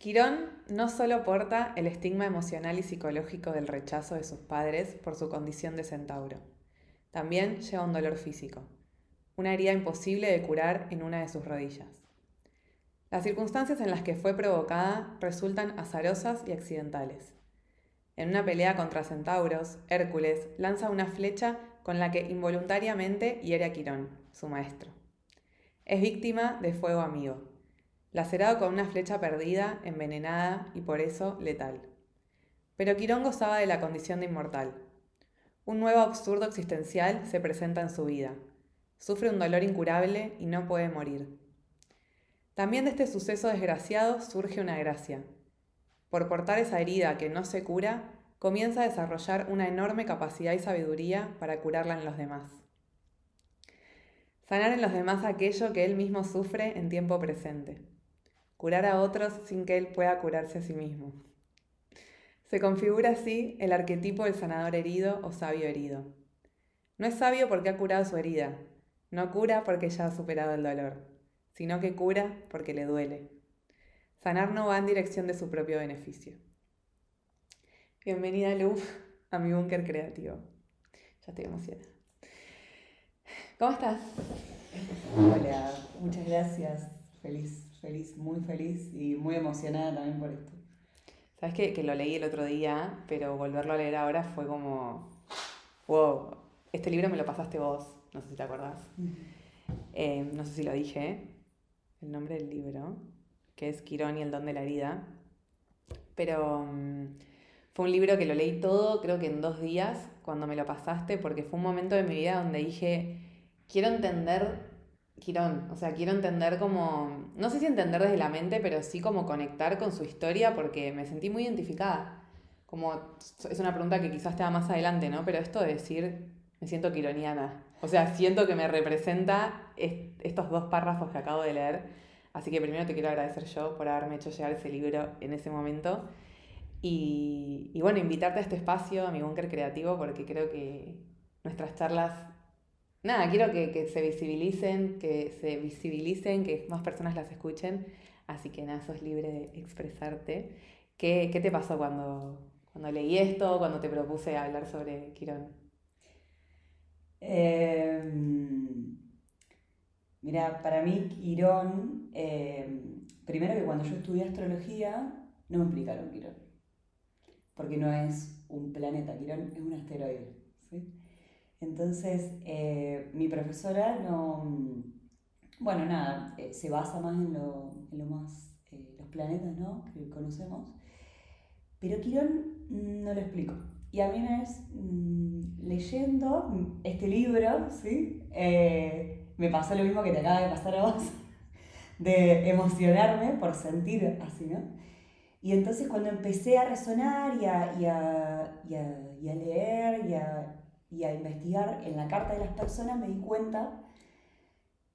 Quirón no solo porta el estigma emocional y psicológico del rechazo de sus padres por su condición de centauro, también lleva un dolor físico, una herida imposible de curar en una de sus rodillas. Las circunstancias en las que fue provocada resultan azarosas y accidentales. En una pelea contra centauros, Hércules lanza una flecha con la que involuntariamente hiere a Quirón, su maestro. Es víctima de fuego amigo, lacerado con una flecha perdida, envenenada y por eso letal. Pero Quirón gozaba de la condición de inmortal. Un nuevo absurdo existencial se presenta en su vida. Sufre un dolor incurable y no puede morir. También de este suceso desgraciado surge una gracia, por portar esa herida que no se cura, comienza a desarrollar una enorme capacidad y sabiduría para curarla en los demás. Sanar en los demás aquello que él mismo sufre en tiempo presente. Curar a otros sin que él pueda curarse a sí mismo. Se configura así el arquetipo del sanador herido o sabio herido. No es sabio porque ha curado su herida, no cura porque ya ha superado el dolor, sino que cura porque le duele, Sanar no va en dirección de su propio beneficio. Bienvenida, Lu, a mi búnker creativo. Ya estoy emocionada. ¿Cómo estás? Hola, muchas gracias. Feliz, feliz, muy feliz y muy emocionada también por esto. Sabes que, que lo leí el otro día, pero volverlo a leer ahora fue como, wow, este libro me lo pasaste vos, no sé si te acordás. Eh, no sé si lo dije, el nombre del libro que es Quirón y el don de la herida. Pero mm, fue un libro que lo leí todo, creo que en dos días, cuando me lo pasaste, porque fue un momento de mi vida donde dije, quiero entender Quirón, o sea, quiero entender como, no sé si entender desde la mente, pero sí como conectar con su historia, porque me sentí muy identificada. Como, es una pregunta que quizás te da más adelante, ¿no? Pero esto de decir, me siento quironiana. O sea, siento que me representa estos dos párrafos que acabo de leer Así que primero te quiero agradecer yo por haberme hecho llegar ese libro en ese momento. Y, bueno, invitarte a este espacio, a mi búnker creativo, porque creo que nuestras charlas, nada, quiero que, se visibilicen, que se visibilicen, que más personas las escuchen. Así que nada, sos libre de expresarte. ¿Qué, te pasó cuando, cuando leí esto, cuando te propuse hablar sobre Quirón? Eh, Mira, para mí Quirón, eh, primero que cuando yo estudié astrología, no me explicaron Quirón. Porque no es un planeta, Quirón es un asteroide. Entonces, eh, mi profesora no. Bueno, nada, eh, se basa más en lo, más. los planetas, ¿no? Que conocemos. Pero Quirón no lo explico. Y a mí una vez, mm, leyendo este libro, ¿sí? me pasó lo mismo que te acaba de pasar a vos, de emocionarme por sentir así, ¿no? Y entonces cuando empecé a resonar y a, y a, y a leer y a, y a, investigar en la carta de las personas, me di cuenta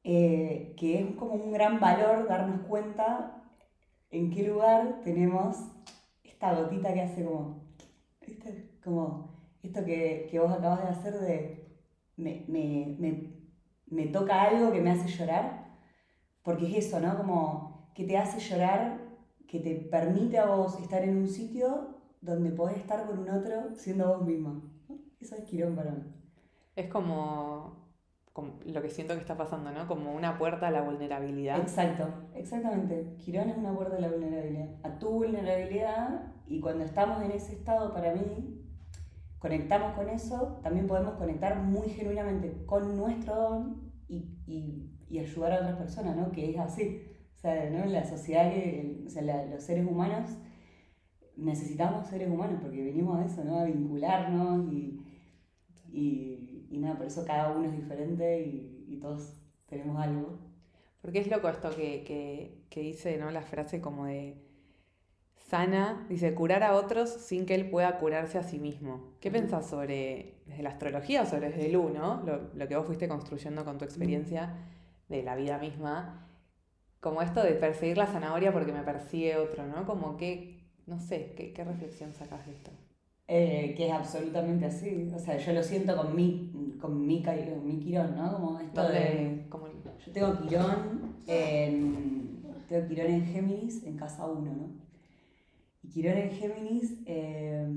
eh, que es como un gran valor darnos cuenta en qué lugar tenemos esta gotita que hace como, ¿viste? Como esto que, que vos acabas de hacer de me, me, me me toca algo que me hace llorar, porque es eso, ¿no? Como que te hace llorar, que te permite a vos estar en un sitio donde podés estar con un otro siendo vos misma. Eso es Quirón para mí. Es como, como, lo que siento que está pasando, ¿no? Como una puerta a la vulnerabilidad. Exacto, exactamente. Quirón es una puerta a la vulnerabilidad, a tu vulnerabilidad y cuando estamos en ese estado, para mí, conectamos con eso, también podemos conectar muy genuinamente con nuestro don y, y, y ayudar a otras personas, ¿no? Que es así. O sea, ¿no? la sociedad, que, o sea, los seres humanos necesitamos seres humanos porque venimos a eso, ¿no? A vincularnos y, y, y nada, por eso cada uno es diferente y, y, todos tenemos algo. Porque es loco esto que, que, que dice, ¿no? La frase como de sana, dice, curar a otros sin que él pueda curarse a sí mismo. ¿Qué pensás sobre, desde la astrología o sobre desde el uno, lo, lo, que vos fuiste construyendo con tu experiencia de la vida misma? Como esto de perseguir la zanahoria porque me persigue otro, ¿no? Como que, no sé, ¿qué, qué reflexión sacas de esto? Eh, que es absolutamente así. O sea, yo lo siento con mi, con mi, mi quirón, ¿no? Como esto de... Como... Yo tengo quirón en, tengo quirón en Géminis en casa 1, ¿no? Quirón en Géminis eh,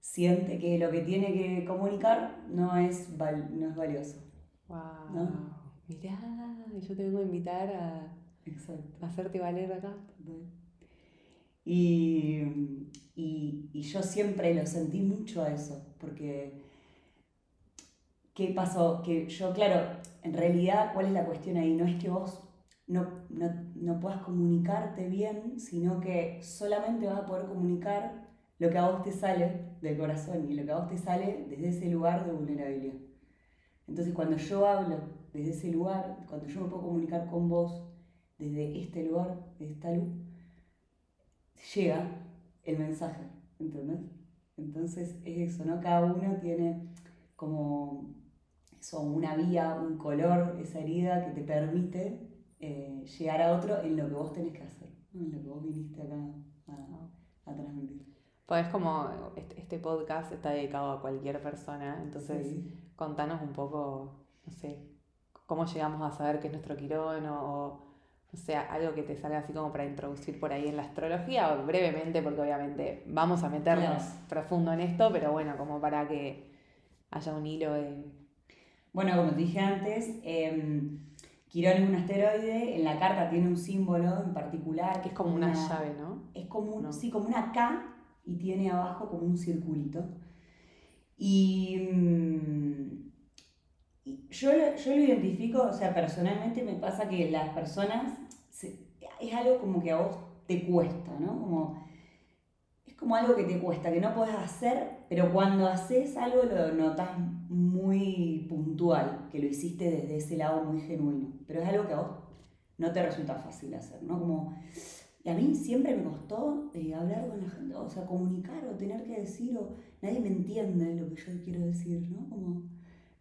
siente que lo que tiene que comunicar no es, no es valioso. Wow. ¿no? Mirá, yo te vengo a invitar a, hacerte valer acá. Y, y, y, yo siempre lo sentí mucho a eso, porque ¿qué pasó? Que yo, claro, en realidad, ¿cuál es la cuestión ahí? No es que vos no, no, no puedas comunicarte bien, sino que solamente vas a poder comunicar lo que a vos te sale del corazón y lo que a vos te sale desde ese lugar de vulnerabilidad. Entonces cuando yo hablo desde ese lugar, cuando yo me puedo comunicar con vos desde este lugar, de esta luz, llega el mensaje, ¿entendés? Entonces es eso, ¿no? Cada uno tiene como eso, una vía, un color, esa herida que te permite eh, llegar a otro en lo que vos tenés que hacer, en lo que vos viniste acá a, transmitir. Pues como este, este, podcast está dedicado a cualquier persona, entonces contanos un poco, no sé, cómo llegamos a saber qué es nuestro quirón o, o sea, algo que te salga así como para introducir por ahí en la astrología, o brevemente, porque obviamente vamos a meternos profundo en esto, pero bueno, como para que haya un hilo de... Bueno, como te dije antes, eh, Quirón es un asteroide, en la carta tiene un símbolo en particular. Que es como una, llave, ¿no? Es como, sí, como una K y tiene abajo como un circulito. Y, mm, yo, yo, lo identifico, o sea, personalmente me pasa que las personas, es algo como que a vos te cuesta, ¿no? Como como algo que te cuesta, que no puedes hacer, pero cuando haces algo lo notas muy puntual, que lo hiciste desde ese lado muy genuino. Pero es algo que a vos no te resulta fácil hacer, ¿no? Como, y a mí siempre me costó eh, hablar con la gente, o sea, comunicar o tener que decir, o nadie me entiende lo que yo quiero decir, ¿no? Como,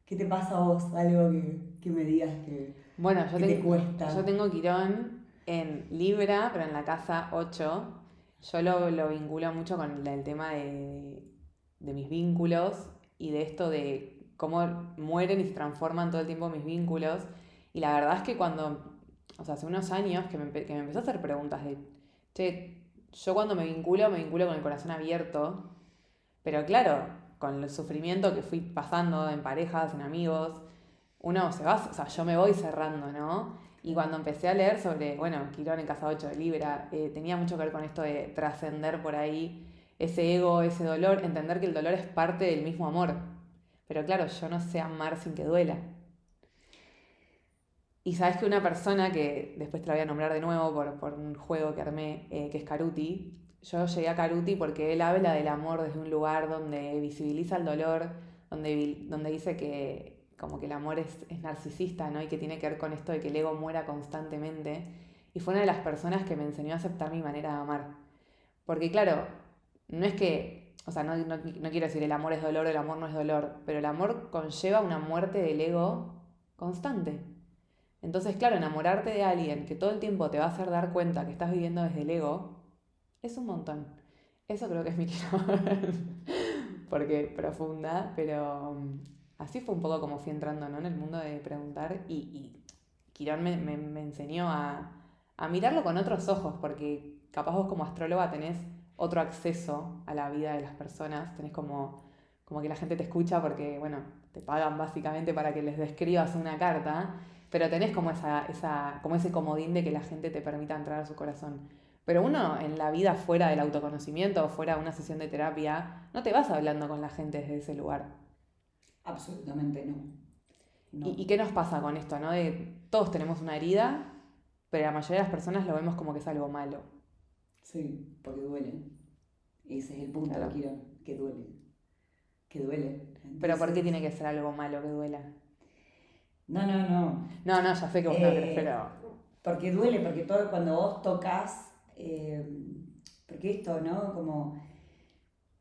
¿qué te pasa a vos? Algo que, que me digas que, bueno, yo te cuesta. Yo tengo Quirón en Libra, pero en la casa 8 yo lo, lo vinculo mucho con el tema de, mis vínculos y de esto de cómo mueren y se transforman todo el tiempo mis vínculos. Y la verdad es que cuando, o sea, hace unos años que me, que me empezó a hacer preguntas de, che, yo cuando me vinculo, me vinculo con el corazón abierto, pero claro, con el sufrimiento que fui pasando en parejas, en amigos, uno se va, o sea, yo me voy cerrando, ¿no? Y cuando empecé a leer sobre, bueno, Quirón en Casa 8 de Libra, eh, tenía mucho que ver con esto de trascender por ahí ese ego, ese dolor, entender que el dolor es parte del mismo amor. Pero claro, yo no sé amar sin que duela. Y sabes que una persona que después te la voy a nombrar de nuevo por, un juego que armé, eh, que es Caruti, yo llegué a Caruti porque él habla del amor desde un lugar donde visibiliza el dolor, donde, donde dice que como que el amor es, narcisista, ¿no? Y que tiene que ver con esto de que el ego muera constantemente. Y fue una de las personas que me enseñó a aceptar mi manera de amar. Porque claro, no es que, o sea, no, no, quiero decir el amor es dolor, el amor no es dolor, pero el amor conlleva una muerte del ego constante. Entonces, claro, enamorarte de alguien que todo el tiempo te va a hacer dar cuenta que estás viviendo desde el ego, es un montón. Eso creo que es mi Porque profunda, pero así fue un poco como fui entrando en el mundo de preguntar y, y Quirón me, enseñó a, mirarlo con otros ojos, porque capaz vos como astróloga tenés otro acceso a la vida de las personas, tenés como, como que la gente te escucha porque, bueno, te pagan básicamente para que les describas una carta, pero tenés como, esa, esa, como ese comodín de que la gente te permita entrar a su corazón. Pero uno en la vida fuera del autoconocimiento o fuera de una sesión de terapia, no te vas hablando con la gente desde ese lugar. Absolutamente no. ¿Y, qué nos pasa con esto? ¿no? De, todos tenemos una herida, pero la mayoría de las personas lo vemos como que es algo malo. Sí, porque duele. Ese es el punto, quiero, que duele. Que duele. pero ¿por qué tiene que ser algo malo que duela? No, no, no. No, no, ya sé que vos no crees, eh, pero... Porque duele, porque todo cuando vos tocas, eh, porque esto, ¿no? Como,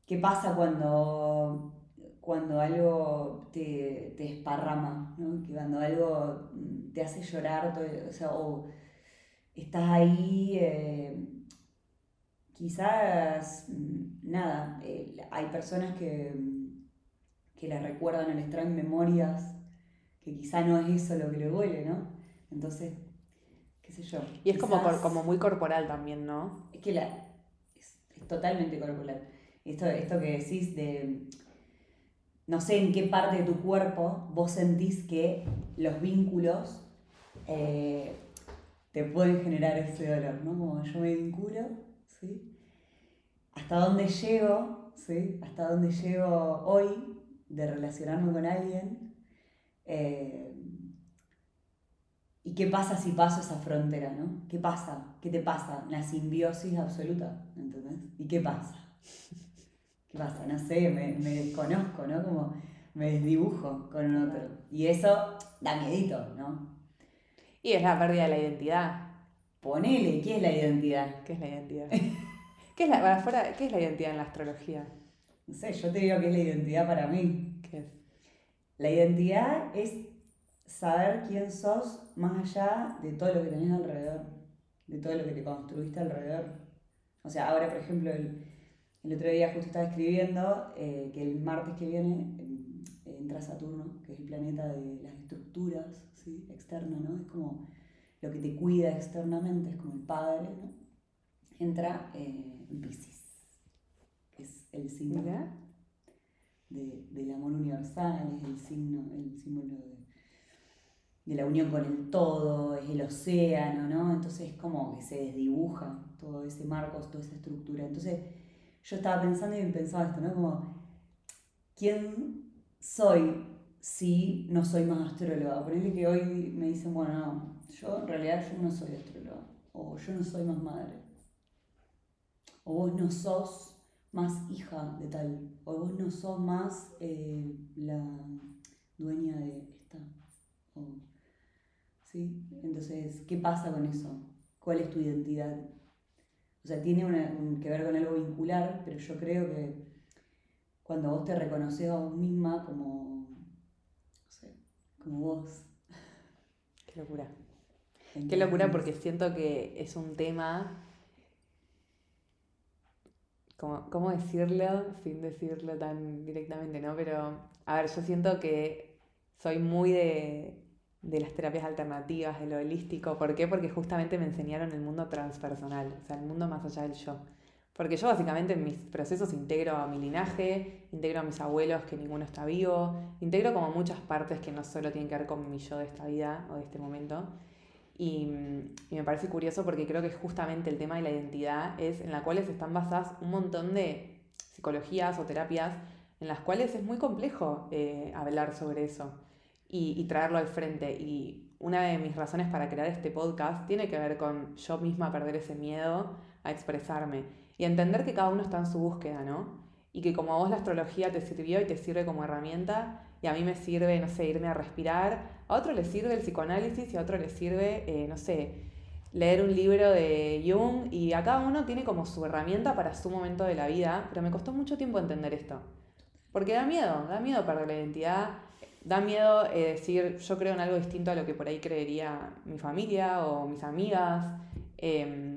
¿qué pasa cuando cuando algo te, te esparrama, ¿no? que cuando algo te hace llorar, o, o estás ahí, eh, quizás, mm, nada, eh, hay personas que, que recuerdan al extraer memorias, que quizá no es eso lo que le duele, ¿no? Entonces, sé yo. Y es como, como muy corporal también, ¿no? Es que la, totalmente corporal. Esto, esto que decís de, no sé en qué parte de tu cuerpo vos sentís que los vínculos eh, te pueden generar ese dolor, ¿no? Como yo me vinculo, ¿sí? Hasta dónde llego, ¿sí? Hasta dónde llego hoy de relacionarme con alguien. Eh, ¿Y qué pasa si paso esa frontera, no? ¿Qué pasa? ¿Qué te pasa? La simbiosis absoluta, ¿entendés? ¿Y qué pasa? ¿Qué pasa? No sé, me, me desconozco, ¿no? Como me desdibujo con un otro. Y eso da miedito, ¿no? Y es la pérdida de la identidad. Ponele, ¿qué es la identidad? ¿Qué es la identidad? ¿Qué es la, para afuera, ¿Qué es la identidad en la astrología? No sé, yo te digo que es la identidad para mí. ¿Qué es? La identidad es saber quién sos más allá de todo lo que tenés alrededor, de todo lo que te construiste alrededor. O sea, ahora, por ejemplo, el, el otro día justo estaba escribiendo eh, que el martes que viene eh, entra Saturno, que es el planeta de las estructuras ¿sí? externas, ¿no? Es como lo que te cuida externamente, es como el padre, ¿no? Entra eh, en Pisces, que es el signo de, del amor universal, es el signo, el símbolo de de la unión con el todo, es el océano, ¿no? Entonces es como que se desdibuja todo ese marco, toda esa estructura. Entonces yo estaba pensando y pensaba esto, ¿no? Como, ¿quién soy si no soy más astróloga? Ponele que hoy me dicen, bueno, no, yo en realidad yo no soy astróloga, o yo no soy más madre, o vos no sos más hija de tal, o vos no sos más eh, la dueña de esta. Entonces, ¿qué pasa con eso? ¿Cuál es tu identidad? O sea, tiene que ver con algo vincular, pero yo creo que cuando vos te reconoces a vos misma como, no sé, como vos. Qué locura. Qué locura porque siento que es un tema, como, ¿cómo decirlo sin decirlo tan directamente, no? Pero, a ver, yo siento que soy muy de, de las terapias alternativas, de lo holístico. ¿Por qué? Porque justamente me enseñaron el mundo transpersonal, o sea, el mundo más allá del yo. Porque yo básicamente en mis procesos integro a mi linaje, integro a mis abuelos que ninguno está vivo, integro como muchas partes que no solo tienen que ver con mi yo de esta vida o de este momento. Y, me parece curioso porque creo que justamente el tema de la identidad es en la cual están basadas un montón de psicologías o terapias en las cuales es muy complejo eh, hablar sobre eso y, traerlo al frente. Y una de mis razones para crear este podcast tiene que ver con yo misma perder ese miedo a expresarme y entender que cada uno está en su búsqueda, ¿no? Y que como a vos la astrología te sirvió y te sirve como herramienta, y a mí me sirve, no sé, irme a respirar, a otro le sirve el psicoanálisis y a otro le sirve, eh, no sé, leer un libro de Jung, y a cada uno tiene como su herramienta para su momento de la vida, pero me costó mucho tiempo entender esto. Porque da miedo, da miedo perder la identidad, Da miedo eh, decir, yo creo en algo distinto a lo que por ahí creería mi familia o mis amigas. Em,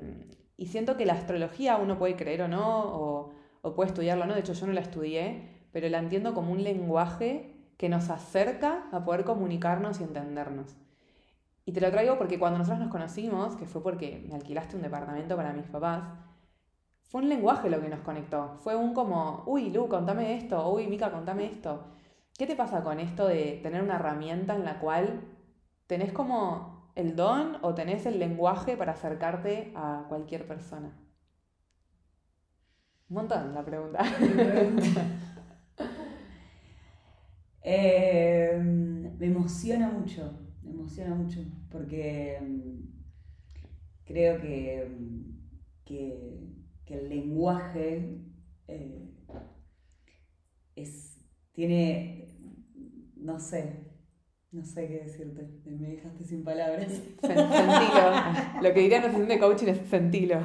y siento que la astrología uno puede creer o no, o, o puede estudiarlo o no. De hecho, yo no la estudié, pero la entiendo como un lenguaje que nos acerca a poder comunicarnos y entendernos. Y te lo traigo porque cuando nosotros nos conocimos, que fue porque me alquilaste un departamento para mis papás, fue un lenguaje lo que nos conectó. Fue un como, uy, Lu, contame esto, uy, Mica, contame esto. ¿Qué te pasa con esto de tener una herramienta en la cual tenés como el don o tenés el lenguaje para acercarte a cualquier persona? Un montón la pregunta. Eh, me emociona mucho, me emociona mucho, porque mm, creo que, mm, que, el lenguaje eh, es, tiene no sé, no sé qué decirte. Me dejaste sin palabras. Sentilo. Lo que diría una sesión de coaching es sentilo.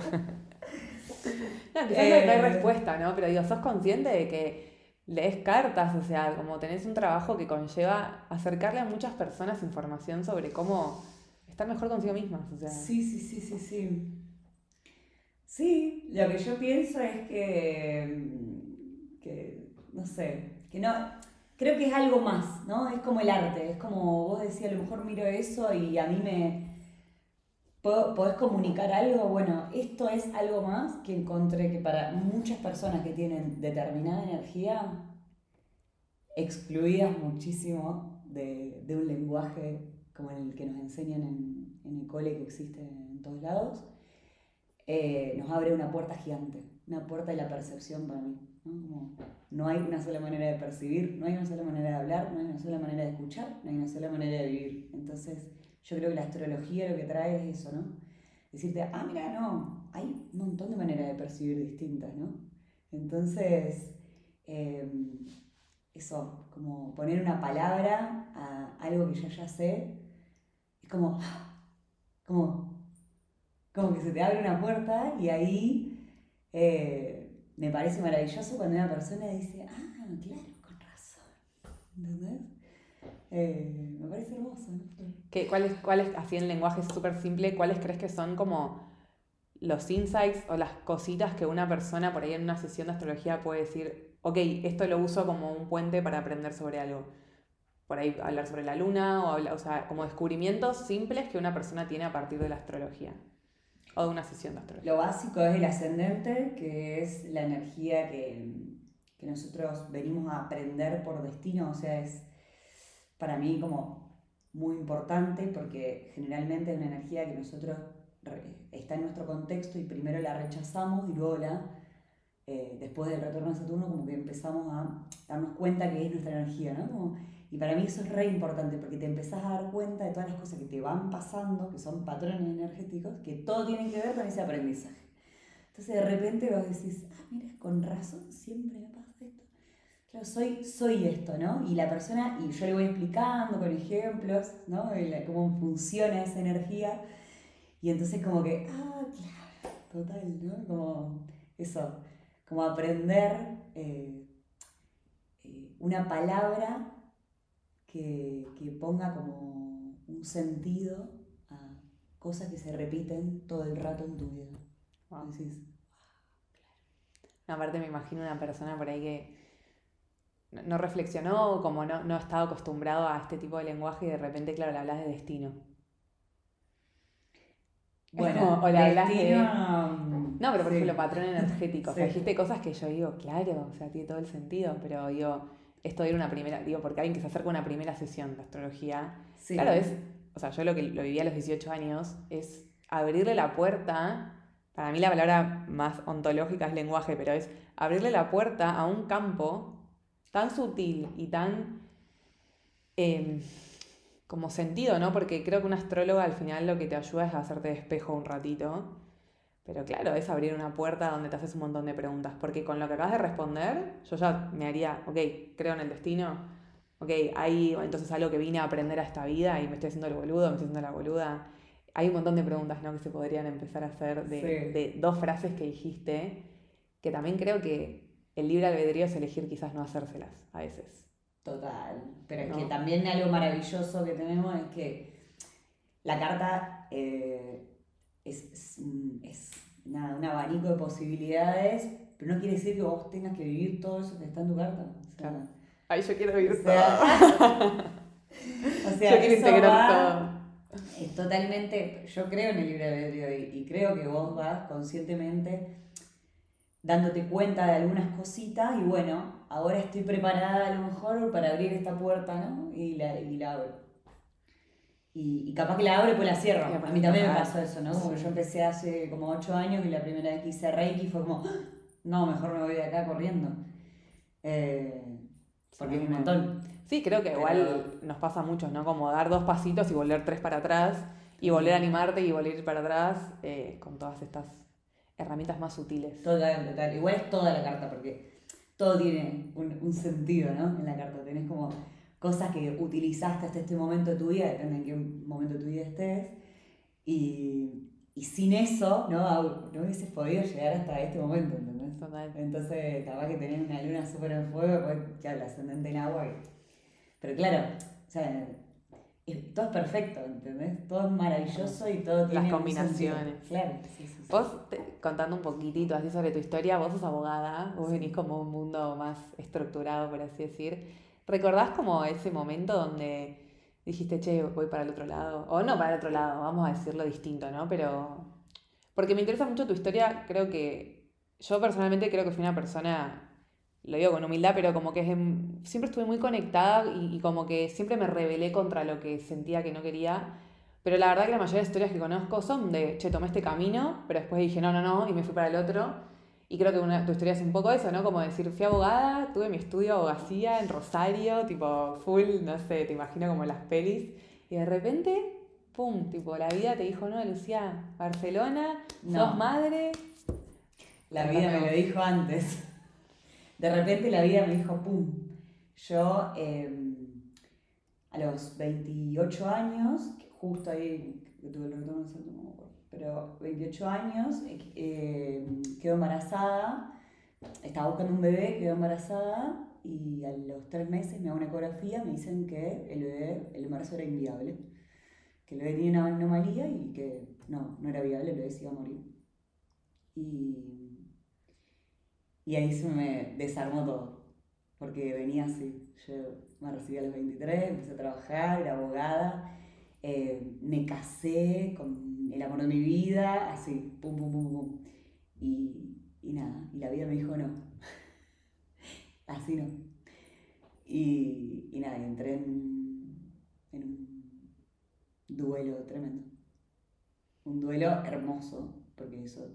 No, quizás no hay eh. respuesta, ¿no? Pero digo, sos consciente de que lees cartas, o sea, como tenés un trabajo que conlleva acercarle a muchas personas información sobre cómo estar mejor consigo mismas. O sea. Sí, sí, sí, sí, sí. Sí, lo que yo pienso es que, que no sé, que no, creo que es algo más, ¿no? Es como el arte, es como vos decías, a lo mejor miro eso y a mí me, podés comunicar algo, bueno, esto es algo más que encontré que para muchas personas que tienen determinada energía, excluidas muchísimo de, un lenguaje como el que nos enseñan en, el cole que existe en todos lados, eh, nos abre una puerta gigante, una puerta de la percepción para mí. ¿No? no hay una sola manera de percibir, no hay una sola manera de hablar, no hay una sola manera de escuchar, no hay una sola manera de vivir. Entonces, yo creo que la astrología lo que trae es eso, ¿no? Decirte, ah, mira, no, hay un montón de maneras de percibir distintas, ¿no? Entonces, em, eso, como poner una palabra a algo que yo ya sé, es como, como, como que se te abre una puerta y ahí eh, me parece maravilloso cuando una persona dice, ah, claro, con razón, ¿entendés? Eh, me parece hermoso. ¿no? ¿Qué, ¿Cuáles, cuáles, así en lenguaje súper simple, cuáles crees que son como los insights o las cositas que una persona por ahí en una sesión de astrología puede decir, ok, esto lo uso como un puente para aprender sobre algo? Por ahí hablar sobre la luna o, o sea, como descubrimientos simples que una persona tiene a partir de la astrología. O de una sesión de astrología. Lo básico es el ascendente, que es la energía que, que nosotros venimos a aprender por destino, o sea, es para mí como muy importante porque generalmente es una energía que nosotros está en nuestro contexto y primero la rechazamos y luego la, eh, después del retorno de Saturno, como que empezamos a darnos cuenta que es nuestra energía, ¿no? Y para mí eso es re importante porque te empezás a dar cuenta de todas las cosas que te van pasando, que son patrones energéticos, que todo tiene que ver con ese aprendizaje. Entonces de repente vos decís, ah, mira, con razón siempre me pasa claro, soy, soy esto, ¿no? Y la persona, y yo le voy explicando con ejemplos, ¿no? cómo funciona esa energía. Y entonces como que, ah, claro, total, ¿no? Como eso, como aprender eh, eh, una palabra que, ponga como un sentido a cosas que se repiten todo el rato en tu vida. Wow. Decís, claro. Aparte me imagino una persona por ahí que no reflexionó, como no, no ha estado acostumbrado a este tipo de lenguaje y de repente, claro, le hablas de destino. Bueno, o le hablas de... No, pero por ejemplo, patrón energético. O sea, dijiste cosas que yo digo, claro, o sea, tiene todo el sentido, pero digo, esto de ir una primera, digo, porque alguien que se acerca a una primera sesión de astrología, claro, es, o sea, yo lo que lo viví a los 18 años, es abrirle la puerta, para mí la palabra más ontológica es lenguaje, pero es abrirle la puerta a un campo tan sutil y tan em, como sentido, ¿no? Porque creo que una astróloga al final lo que te ayuda es a hacerte despejo un ratito. Pero claro, es abrir una puerta donde te haces un montón de preguntas. Porque con lo que acabas de responder, yo ya me haría, ok, creo en el destino. Ok, hay entonces algo que vine a aprender a esta vida y me estoy haciendo el boludo, me estoy haciendo la boluda. Hay un montón de preguntas ¿no? que se podrían empezar a hacer de, de dos frases que dijiste, que también creo que el libre albedrío es elegir quizás no hacérselas a veces. Total, pero es que también algo maravilloso que tenemos es que la carta eh, es, un abanico de posibilidades, pero no quiere decir que vos tengas que vivir todo eso que está en tu carta. claro. Ay, yo quiero vivir todo. o sea, yo quiero integrar todo. Es totalmente, yo creo en el libre albedrío y, y creo que vos vas conscientemente dándote cuenta de algunas cositas y bueno, ahora estoy preparada a lo mejor para abrir esta puerta, ¿no? Y la, y la abro. Y, capaz que la abro y pues la cierro. a mí también me pasó eso, ¿no? Como yo empecé hace como ocho años y la primera vez que hice Reiki fue como, ah, no, mejor me voy de acá corriendo. Eh, porque es un montón. Sí, creo que igual nos pasa a muchos, ¿no? Como dar dos pasitos y volver tres para atrás y volver a animarte y volver para atrás eh, con todas estas herramientas más sutiles. Total, total. Igual es toda la carta, porque todo tiene un, sentido, ¿no? En la carta. Tenés como cosas que utilizaste hasta este momento de tu vida, depende en qué momento de tu vida estés. Y, y sin eso, ¿no? No hubieses podido llegar hasta este momento, ¿entendés? Total. Entonces, capaz que tenés una luna súper en fuego, pues ya la ascendente en agua. Pero claro, o sea, todo es perfecto, ¿entendés? Todo es maravilloso y todo tiene. Las combinaciones. Claro, Vos, contando un poquitito así sobre tu historia, vos sos abogada, vos venís como un mundo más estructurado, por así decir. ¿Recordás como ese momento donde dijiste, che, voy para el otro lado. O no para el otro lado, vamos a decirlo distinto, ¿no? Pero. Porque me interesa mucho tu historia, creo que. Yo personalmente creo que fui una persona. Lo digo con humildad, pero como que siempre estuve muy conectada y, y como que siempre me rebelé contra lo que sentía que no quería. Pero la verdad que la mayoría de historias que conozco son de, che, tomé este camino, pero después dije, no, no, no, y me fui para el otro. Y creo que una, tu historia es un poco eso, ¿no? Como decir, fui abogada, tuve mi estudio de abogacía en Rosario, tipo full, no sé, te imagino como las pelis. Y de repente, pum, tipo, la vida te dijo, no, Lucía, Barcelona, sos madre. La vida me lo dijo antes. De repente la vida me dijo, pum. Yo, em, a los 28 años, justo ahí, que tuve el retorno, no pero 28 años, eh, eh, quedó embarazada, estaba buscando un bebé, quedó embarazada y a los tres meses me hago una ecografía, me dicen que el bebé, el embarazo era inviable, que el bebé tenía una anomalía y que no, no era viable, el bebé se iba a morir. Y, y ahí se me desarmó todo, porque venía así, yo me recibí a los 23, empecé a trabajar, era abogada, eh, me casé con el amor de mi vida, así, pum, pum, pum, pum. Y, y nada, y la vida me dijo no. así no. Y, y nada, entré en, un duelo tremendo. Un duelo hermoso, porque eso,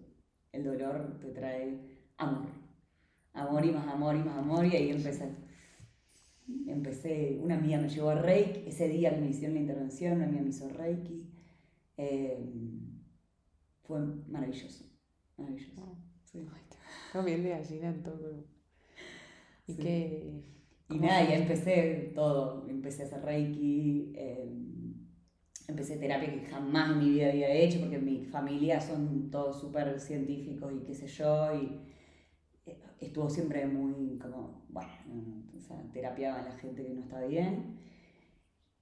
el dolor te trae amor. Amor y más amor y más amor, y ahí empecé. Empecé, una amiga me llevó a Reiki, ese día me hicieron la intervención, una amiga me hizo Reiki, Em, fue maravilloso, maravilloso. Oh. Sí. bien de gallina en todo. Y que... Y nada, ya empecé todo, empecé a hacer Reiki, em, empecé terapia que jamás en mi vida había hecho, porque mi familia son todos súper científicos y qué sé yo, y eh, estuvo siempre muy como, bueno, o sea, terapiaba a la gente que no estaba bien,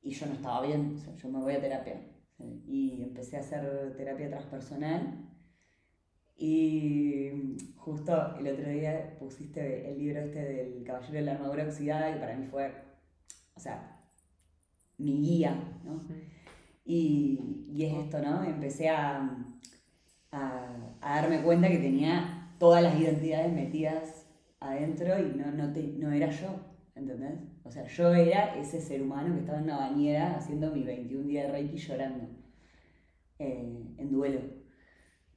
y yo no estaba bien, o sea, yo me voy a terapia, y empecé a hacer terapia transpersonal. Y justo el otro día pusiste el libro este del Caballero de la Armadura Oxidada y para mí fue, o sea, mi guía, ¿no? Y, y es esto, ¿no? Empecé a, a, a, darme cuenta que tenía todas las identidades metidas adentro y no, no, te, no era yo, ¿entendés? O sea, yo era ese ser humano que estaba en una bañera haciendo mi 21 día de Reiki llorando, eh, en duelo.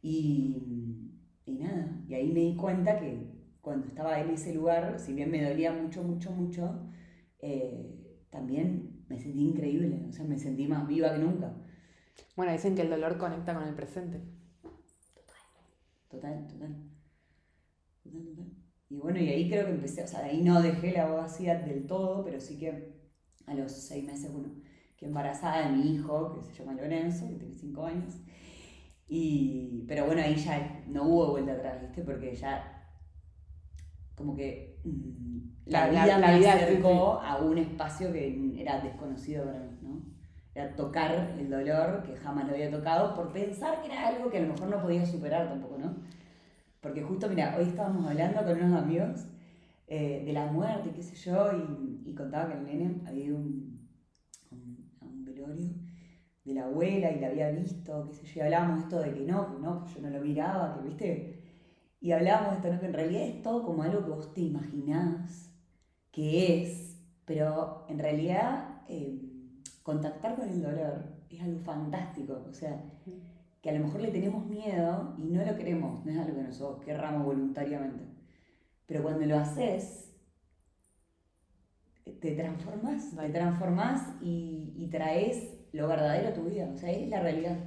Y, y nada, y ahí me di cuenta que cuando estaba en ese lugar, si bien me dolía mucho, mucho, mucho, eh, también me sentí increíble, o sea, me sentí más viva que nunca. Bueno, dicen que el dolor conecta con el presente. Total, total, total. Total, total. Y bueno, y ahí creo que empecé, o sea, de ahí no dejé la abogacía del todo, pero sí que a los seis meses, bueno, que embarazada de mi hijo, que se llama Lorenzo, que tiene cinco años. Y, pero bueno, ahí ya no hubo vuelta atrás, ¿viste? Porque ya como que mm, la, vida me acercó a un espacio que era desconocido para mí, ¿no? Era tocar el dolor que jamás lo había tocado por pensar que era algo que a lo mejor no podía superar tampoco, ¿no? Porque justo, mira, hoy estábamos hablando con unos amigos eh, de la muerte, qué sé yo, y, contaba que el nene había un, un velorio de la abuela y la había visto, qué sé yo, y hablábamos esto de que no, que no, que yo no lo miraba, que viste, y hablábamos de esto, ¿no? que en realidad es todo como algo que vos te imaginás que es, pero en realidad eh, contactar con el dolor es algo fantástico, o sea, que a lo mejor le tenemos miedo y no lo queremos, no es algo que nosotros querramos voluntariamente. Pero cuando lo haces, te transformas, te transformas y, y, traes lo verdadero a tu vida, o sea, es la realidad.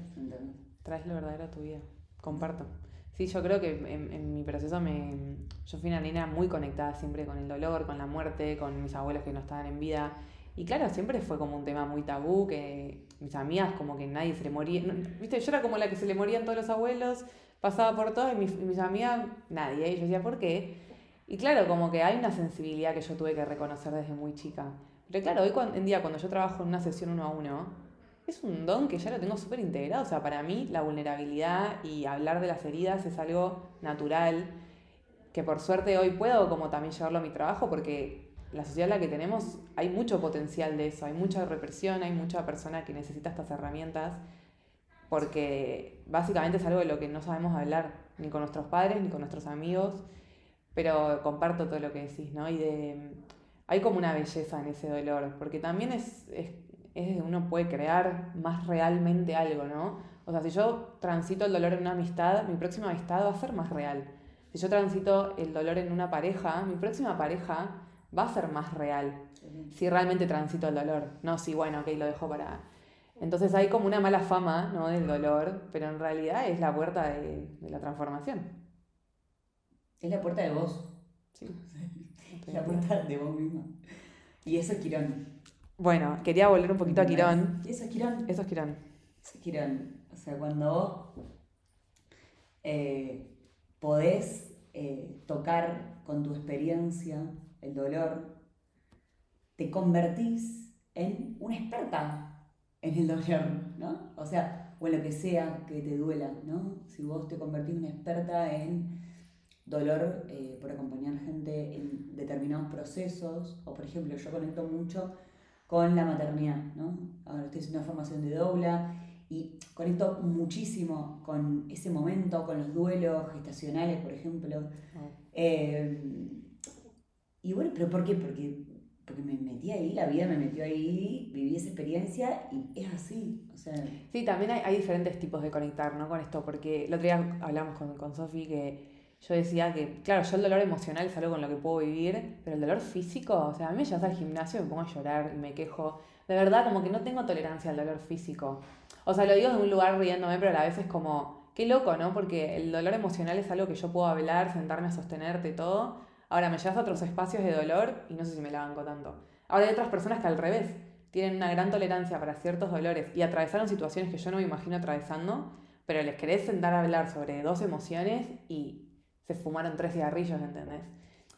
Traes lo verdadero a tu vida, comparto. Sí, yo creo que en, en, mi proceso me, yo fui una niña muy conectada siempre con el dolor, con la muerte, con mis abuelos que no estaban en vida. Y claro, siempre fue como un tema muy tabú, que mis amigas como que nadie se le moría, viste, yo era como la que se le morían todos los abuelos, pasaba por todo y mis, mis amigas, nadie, y yo decía, ¿por qué? Y claro, como que hay una sensibilidad que yo tuve que reconocer desde muy chica. Pero claro, hoy en día cuando yo trabajo en una sesión uno a uno, es un don que ya lo tengo súper integrado. O sea, para mí la vulnerabilidad y hablar de las heridas es algo natural, que por suerte hoy puedo como también llevarlo a mi trabajo porque la sociedad en la que tenemos hay mucho potencial de eso, hay mucha represión, hay mucha persona que necesita estas herramientas, porque básicamente es algo de lo que no sabemos hablar, ni con nuestros padres, ni con nuestros amigos, pero comparto todo lo que decís, ¿no? Y de, hay como una belleza en ese dolor, porque también es, es, es uno puede crear más realmente algo, ¿no? O sea, si yo transito el dolor en una amistad, mi próxima amistad va a ser más real. Si yo transito el dolor en una pareja, mi próxima pareja va a ser más real. Si realmente transito el dolor. No, si bueno, ok, lo dejo para... Entonces hay como una mala fama ¿no? del dolor, pero en realidad es la puerta de, la transformación. Es la puerta de vos. Sí. la puerta de vos misma. Y eso es Quirón. Bueno, quería volver un poquito a Quirón. Eso es Quirón. Eso es Quirón. Eso es Quirón. O sea, cuando vos eh, podés eh, tocar con tu experiencia el dolor, te convertís en una experta en el dolor, ¿no? O sea, o en lo que sea que te duela, ¿no? Si vos te convertís en una experta en dolor eh, por acompañar gente en determinados procesos, o por ejemplo, yo conecto mucho con la maternidad, ¿no? Ahora estoy haciendo una formación de dobla y conecto muchísimo con ese momento, con los duelos gestacionales, por ejemplo. Eh, y bueno, ¿pero por qué? Porque, porque me metí ahí, la vida me metió ahí, viví esa experiencia y es así. O sea... Sí, también hay, hay diferentes tipos de conectar ¿no? con esto, porque el otro día hablamos con, con Sofi que yo decía que, claro, yo el dolor emocional es algo con lo que puedo vivir, pero el dolor físico, o sea, a mí me llevas al gimnasio y me pongo a llorar y me quejo. De verdad, como que no tengo tolerancia al dolor físico. O sea, lo digo de un lugar riéndome, pero a la vez es como, qué loco, ¿no? Porque el dolor emocional es algo que yo puedo hablar, sentarme a sostenerte y todo. Ahora me llevas a otros espacios de dolor y no sé si me la banco tanto. Ahora hay otras personas que al revés tienen una gran tolerancia para ciertos dolores y atravesaron situaciones que yo no me imagino atravesando, pero les querés sentar a hablar sobre dos emociones y se fumaron tres cigarrillos, ¿entendés?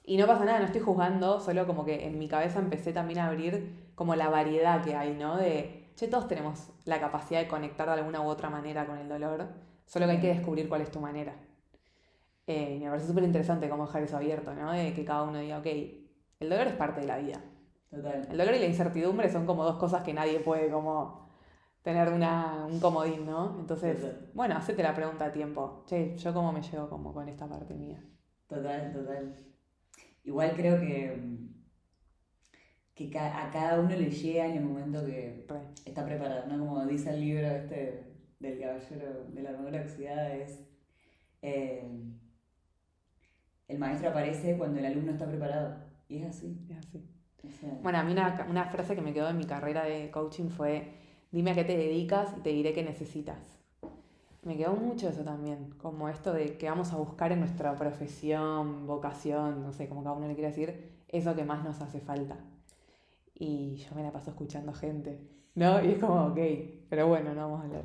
Y no pasa nada, no estoy juzgando, solo como que en mi cabeza empecé también a abrir como la variedad que hay, ¿no? De che, todos tenemos la capacidad de conectar de alguna u otra manera con el dolor, solo que hay que descubrir cuál es tu manera. Eh, me parece súper interesante cómo dejar eso abierto, ¿no? De que cada uno diga, ok, el dolor es parte de la vida. Total. El dolor y la incertidumbre son como dos cosas que nadie puede como tener una, un comodín, ¿no? Entonces, bueno, hacete la pregunta a tiempo. Che, ¿yo cómo me llevo como con esta parte mía? Total, total. Igual creo que que a cada uno le llega en el momento que está preparado, ¿no? Como dice el libro este del caballero de la armadura oxidada, es eh, el maestro aparece cuando el alumno está preparado. Y es así. Es así. bueno, a mí una, una, frase que me quedó en mi carrera de coaching fue, dime a qué te dedicas y te diré qué necesitas. Me quedó mucho eso también, como esto de que vamos a buscar en nuestra profesión, vocación, no sé, como cada uno le quiere decir, eso que más nos hace falta y yo me la paso escuchando gente, ¿no? Y es como, ok, pero bueno, no vamos a hablar.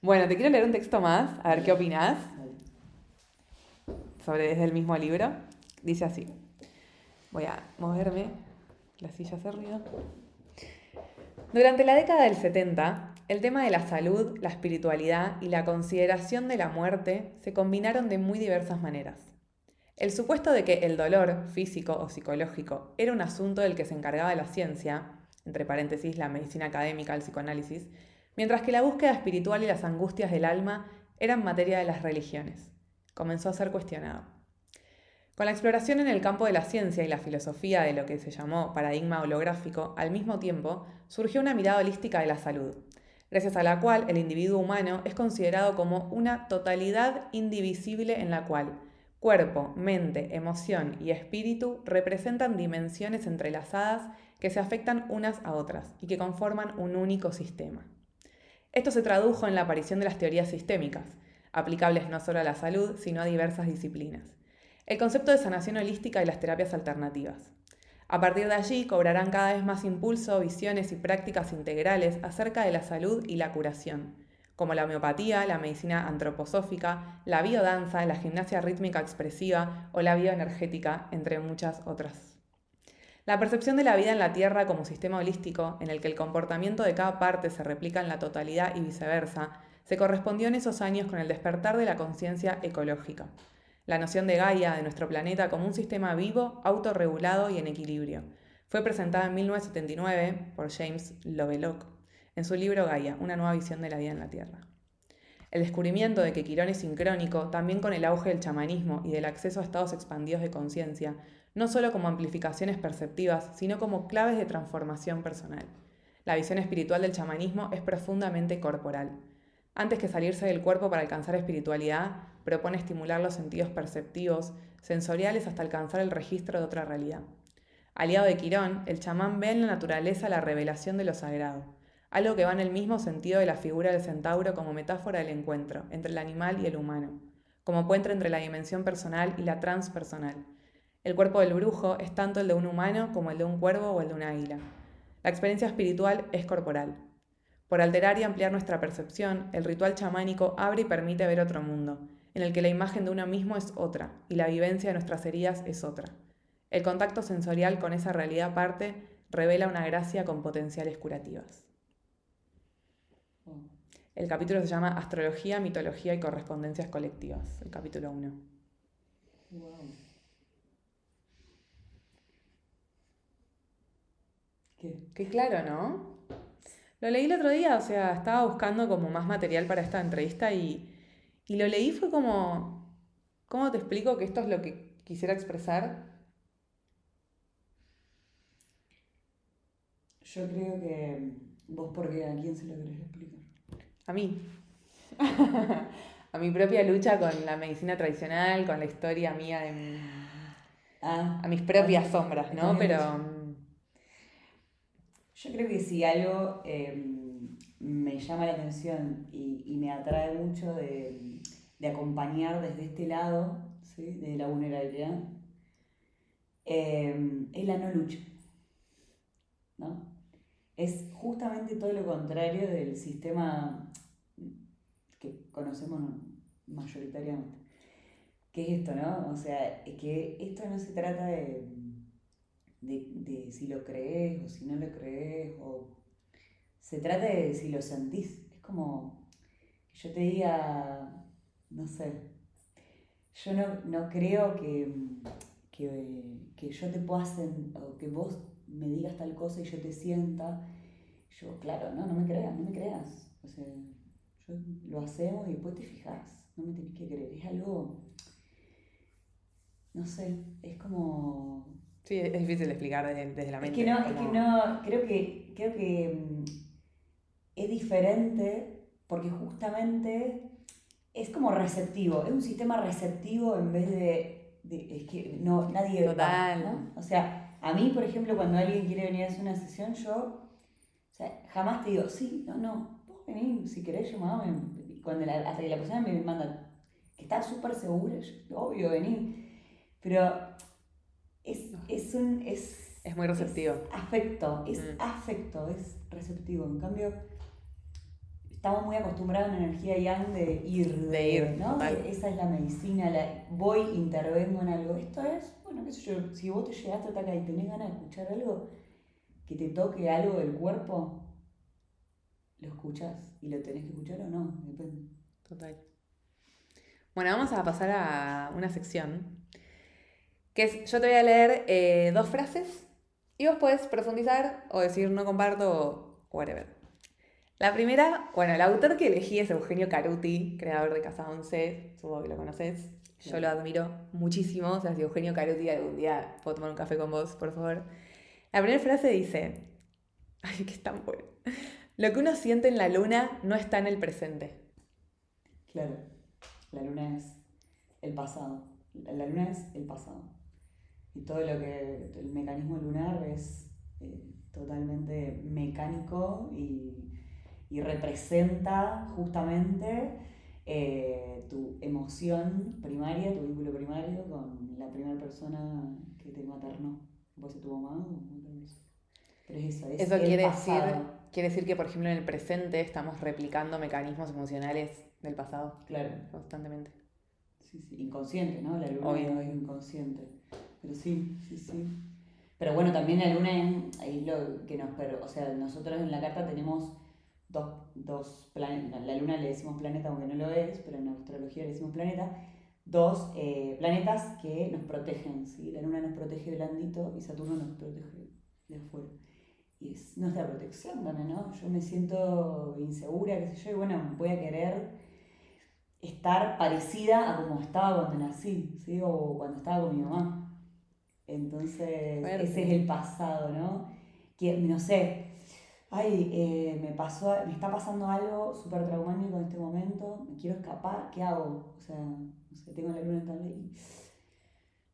Bueno, te quiero leer un texto más, a ver qué opinas sobre desde el mismo libro. Dice así, voy a moverme, la silla hace ruido. Durante la década del 70, el tema de la salud, la espiritualidad y la consideración de la muerte se combinaron de muy diversas maneras. El supuesto de que el dolor, físico o psicológico, era un asunto del que se encargaba la ciencia, entre paréntesis la medicina académica, el psicoanálisis, mientras que la búsqueda espiritual y las angustias del alma eran materia de las religiones, comenzó a ser cuestionado. Con la exploración en el campo de la ciencia y la filosofía de lo que se llamó paradigma holográfico, al mismo tiempo surgió una mirada holística de la salud, gracias a la cual el individuo humano es considerado como una totalidad indivisible en la cual Cuerpo, mente, emoción y espíritu representan dimensiones entrelazadas que se afectan unas a otras y que conforman un único sistema. Esto se tradujo en la aparición de las teorías sistémicas, aplicables no solo a la salud, sino a diversas disciplinas. El concepto de sanación holística y las terapias alternativas. A partir de allí cobrarán cada vez más impulso visiones y prácticas integrales acerca de la salud y la curación, como la homeopatía, la medicina antroposófica, la biodanza, la gimnasia rítmica expresiva o la bioenergética, entre muchas otras. La percepción de la vida en la Tierra como sistema holístico, en el que el comportamiento de cada parte se replica en la totalidad y viceversa, se correspondió en esos años con el despertar de la conciencia ecológica. La noción de Gaia, de nuestro planeta, como un sistema vivo, autorregulado y en equilibrio, Fue presentada en 1979 por James Lovelock en su libro Gaia, una nueva visión de la vida en la Tierra. El descubrimiento de que Quirón es sincrónico, también con el auge del chamanismo y del acceso a estados expandidos de conciencia, no solo como amplificaciones perceptivas, sino como claves de transformación personal. La visión espiritual del chamanismo es profundamente corporal. Antes que salirse del cuerpo para alcanzar espiritualidad, propone estimular los sentidos perceptivos, sensoriales hasta alcanzar el registro de otra realidad. Aliado de Quirón, el chamán ve en la naturaleza la revelación de lo sagrado, algo que va en el mismo sentido de la figura del centauro como metáfora del encuentro entre el animal y el humano, como puente entre la dimensión personal y la transpersonal. El cuerpo del brujo es tanto el de un humano como el de un cuervo o el de un águila. La experiencia espiritual es corporal. Por alterar y ampliar nuestra percepción, el ritual chamánico abre y permite ver otro mundo, en el que la imagen de uno mismo es otra y la vivencia de nuestras heridas es otra. El contacto sensorial con esa realidad parte revela una gracia con potenciales curativas. El capítulo se llama Astrología, Mitología y Correspondencias Colectivas, el capítulo 1. Qué? claro, ¿no? Lo leí el otro día, o sea, estaba buscando como más material para esta entrevista y, y lo leí fue como, ¿cómo te explico que esto es lo que quisiera expresar? Yo creo que vos porque a quién se lo querés explicar. A mí. a mi propia lucha con la medicina tradicional, con la historia mía de... Ah, a mis propias sombras, ¿no? Pero yo creo que si algo em, me llama la atención y, me atrae mucho de, acompañar desde este lado, de la vulnerabilidad, em, es la no lucha. ¿no? Es justamente todo lo contrario del sistema que conocemos mayoritariamente. ¿Qué es esto, no? O sea, es que esto no se trata de de, si lo crees o si no lo crees, o se trata de si lo sentís. Es como que yo te diga, no sé, yo no, creo que, que, yo te pueda hacer, o que vos me digas tal cosa y yo te sienta. Yo, claro, no, no me creas, no me creas. O sea, yo, lo hacemos y después te fijas, no me tenés que creer. Es algo, no sé, es como Sí, es difícil de explicar desde, la mente. Es que no, es que no creo que, creo que mm, es diferente porque justamente es como receptivo, es un sistema receptivo en vez de, es que no, nadie... Total. O sea, a mí, por ejemplo, cuando alguien quiere venir a hacer una sesión, yo o sea, jamás te digo, sí, no, no, vos venís, si querés, llamame. Cuando la, hasta que la persona me manda, que está súper segura, yo, obvio, vení. Pero es, es un... Es, muy receptivo. afecto, es mm. afecto, es receptivo. En cambio, estamos muy acostumbrados a una energía yang de ir. De, ir, ¿no? Esa es la medicina, la, voy, intervengo en algo. Esto es, bueno, qué sé yo, si vos te llegaste hasta acá y tenés ganas de escuchar algo, que te toque algo del cuerpo, lo escuchas y lo tenés que escuchar o no, depende. Total. Bueno, vamos a pasar a una sección que es, yo te voy a leer eh, dos frases y vos podés profundizar o decir no comparto o whatever. La primera, bueno, el autor que elegí es Eugenio Caruti, creador de Casa 11, supongo que lo conoces. Yo lo admiro muchísimo. O sea, si Eugenio Caruti algún día puedo tomar un café con vos, por favor. La primera frase dice: Ay, que es tan bueno. Lo que uno siente en la luna no está en el presente. Claro, la luna es el pasado. La luna es el pasado y todo lo que el mecanismo lunar es eh, totalmente mecánico y, representa justamente eh, tu emoción primaria, tu vínculo primario con la primera persona que te maternó, puede ser tu mamá. Pero es eso, es eso quiere decir, quiere decir que, por ejemplo, en el presente estamos replicando mecanismos emocionales del pasado. Claro. Constantemente. Sí, sí, inconsciente, ¿no? La luna es inconsciente. Pero sí, sí, sí. Pero bueno, también la luna es, lo que nos... Pero, o sea, nosotros en la carta tenemos dos, dos planetas. La luna le decimos planeta aunque no lo es, pero en la astrología le decimos planeta. Dos eh, planetas que nos protegen, ¿sí? La luna nos protege blandito y Saturno nos protege de afuera. Y es nuestra protección también, ¿no? Yo me siento insegura, qué sé yo, y bueno, voy a querer estar parecida a como estaba cuando nací, ¿sí? O cuando estaba con mi mamá. Entonces, ese es el pasado, ¿no? Que, no sé, ay, eh, me pasó, me está pasando algo súper traumático en este momento, me quiero escapar, ¿qué hago? O sea, no sé, tengo la luna en y...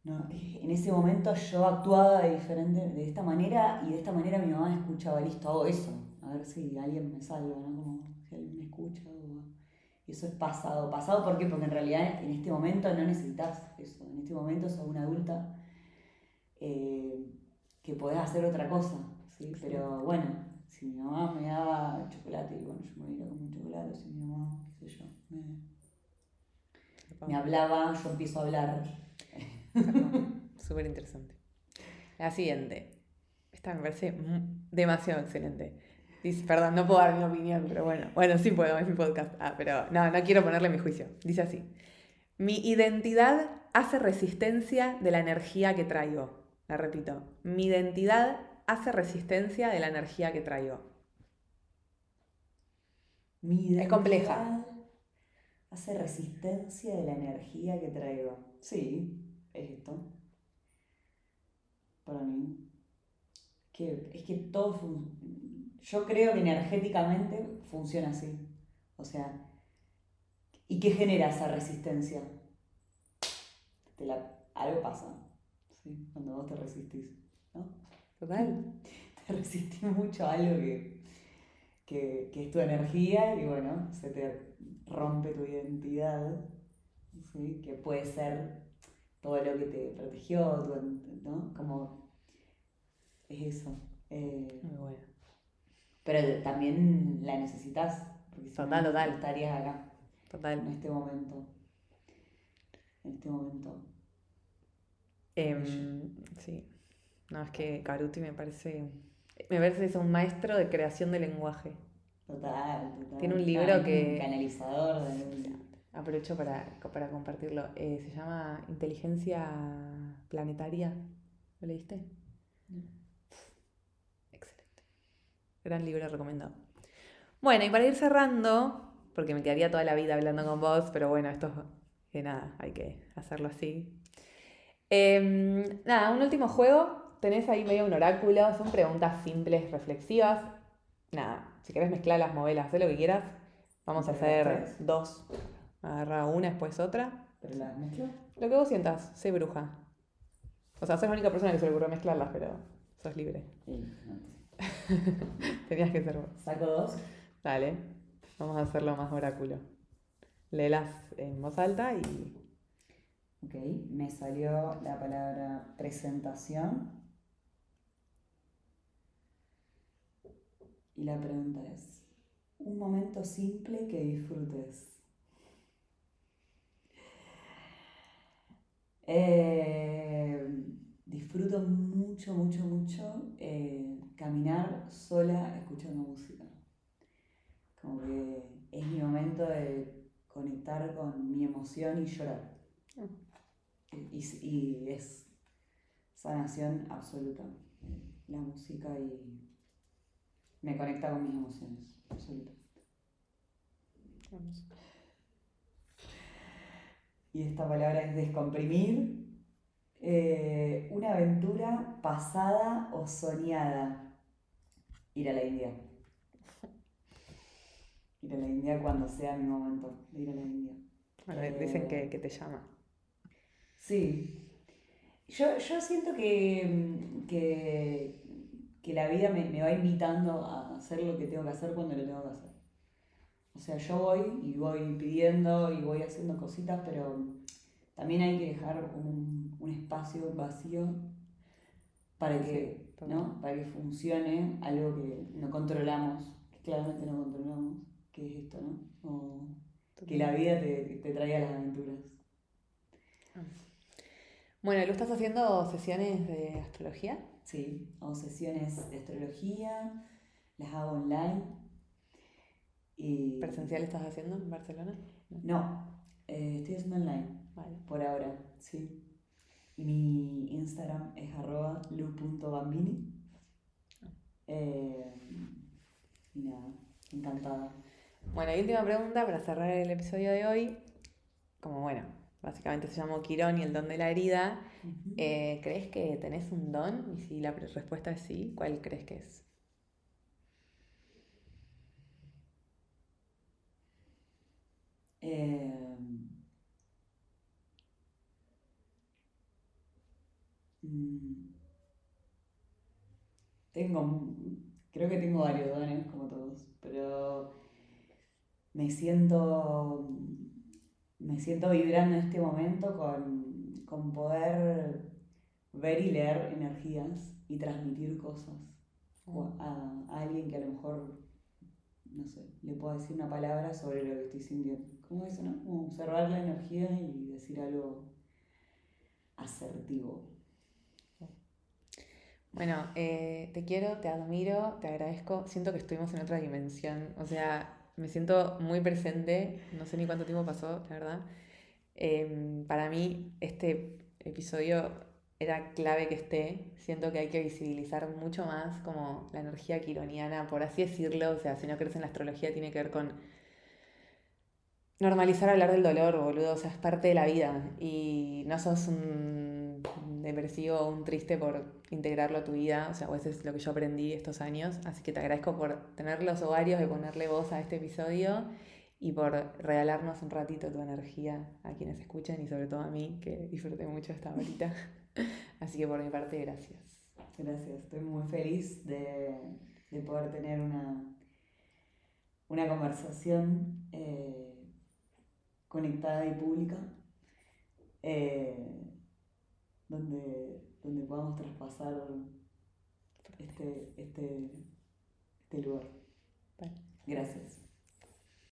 No, en ese momento yo actuaba de diferente, de esta manera, y de esta manera mi mamá escuchaba, listo, hago eso, a ver si alguien me salva, ¿no? Como si alguien me escucha. Y eso es pasado. ¿Pasado por qué? Porque en realidad en este momento no necesitas eso. En este momento sos una adulta eh, que podés hacer otra cosa, ¿sí? Pero bueno, si mi mamá me daba chocolate, y bueno, yo me iba con un chocolate, si mi mamá, qué sé yo, me, hablaba, yo empiezo a hablar. Súper interesante. La siguiente. Esta me parece demasiado excelente. Dice, perdón, no puedo dar mi opinión, pero bueno. Bueno, sí puedo, es mi podcast. Ah, pero no, no quiero ponerle mi juicio. Dice así. Mi identidad hace resistencia de la energía que traigo. La repito. Mi identidad hace resistencia de la energía que traigo. Mi identidad es compleja. Hace resistencia de la energía que traigo. Sí, es esto. Para mí. Que, es que todo Yo creo que energéticamente funciona así. O sea, ¿y qué genera esa resistencia? Te la, algo pasa cuando vos te resistís, ¿no? Total. Te resistís mucho a algo que, que, es tu energía y bueno, se te rompe tu identidad, ¿sí? que puede ser todo lo que te protegió, ¿no? Como es eso. Eh, Muy bueno. Pero también la necesitas, porque si total, total. estarías acá. Total. En este momento. En este momento. Em, sí. No, es que Caruti me parece. Me parece que es un maestro de creación de lenguaje. Total, total. Tiene un libro que. Un canalizador de. Aprovecho para, para compartirlo. Eh, se llama Inteligencia Planetaria. ¿Lo leíste? Excelente. Gran libro recomendado. Bueno, y para ir cerrando, porque me quedaría toda la vida hablando con vos, pero bueno, esto que nada, hay que hacerlo así. Em, nada, un último juego. Tenés ahí medio un oráculo. Son preguntas simples, reflexivas. Nada, si querés mezclar las novelas, haz lo que quieras. Vamos a hacer dos. Agarra una, después otra. ¿Pero las mezclo? Lo que vos sientas, sé bruja. O sea, sos la única persona que se le ocurrió mezclarlas, pero sos libre. Tenías que ser vos. ¿Saco dos? Dale. Vamos a hacerlo más oráculo. Léelas en voz alta y Ok, me salió la palabra presentación. Y la pregunta es, un momento simple que disfrutes. Eh, disfruto mucho, mucho, mucho eh, caminar sola escuchando música. Como que es mi momento de conectar con mi emoción y llorar. Y, es sanación absoluta. La música y me conecta con mis emociones, absolutamente. Y esta palabra es descomprimir. Eh, una aventura pasada o soñada. Ir a la India. Ir a la India cuando sea mi momento ir a la India. dicen que te llama. Sí. Yo, siento que, que, la vida me, va invitando a hacer lo que tengo que hacer cuando lo tengo que hacer. O sea, yo voy y voy pidiendo y voy haciendo cositas, pero también hay que dejar un, espacio vacío para que, ¿no? para que funcione algo que no controlamos, que claramente no controlamos, que es esto, ¿no? O que la vida te, te traiga las aventuras. Ah. Bueno, ¿lo estás haciendo sesiones de astrología? Sí, hago sesiones de astrología, las hago online. Y... ¿Presencial estás haciendo en Barcelona? No, eh, estoy haciendo online. Vale. Por ahora, sí. Y mi Instagram es arroba lu.bambini. Eh, y nada, encantada. Bueno, y última pregunta para cerrar el episodio de hoy. Como bueno, básicamente se llamó Quirón y el don de la herida. Eh, ¿Crees que tenés un don? Y si la respuesta es sí, ¿cuál crees que es? Eh, mm, tengo, creo que tengo varios dones, como todos, pero me siento, me siento vibrando en este momento con, con poder ver y leer energías y transmitir cosas a, a alguien que a lo mejor, no sé, le puedo decir una palabra sobre lo que estoy sintiendo. ¿Cómo eso, no? Como observar la energía y decir algo asertivo. Bueno, eh, te quiero, te admiro, te agradezco. Siento que estuvimos en otra dimensión. O sea, me siento muy presente. No sé ni cuánto tiempo pasó, la verdad. Em, para mí, este episodio era clave que esté. Siento que hay que visibilizar mucho más como la energía quironiana, por así decirlo. O sea, si no crees en la astrología, tiene que ver con normalizar hablar del dolor, boludo. O sea, es parte de la vida. Y no sos un depresivo o un triste por integrarlo a tu vida. O sea, eso es lo que yo aprendí estos años. Así que te agradezco por tener los ovarios de ponerle voz a este episodio y por regalarnos un ratito tu energía a quienes escuchan y sobre todo a mí, que disfruté mucho esta horita. Así que por mi parte, gracias. Gracias, estoy muy feliz de, de poder tener una, una conversación eh, conectada y pública, eh, donde, donde podamos traspasar este, este, este lugar. Vale. Gracias.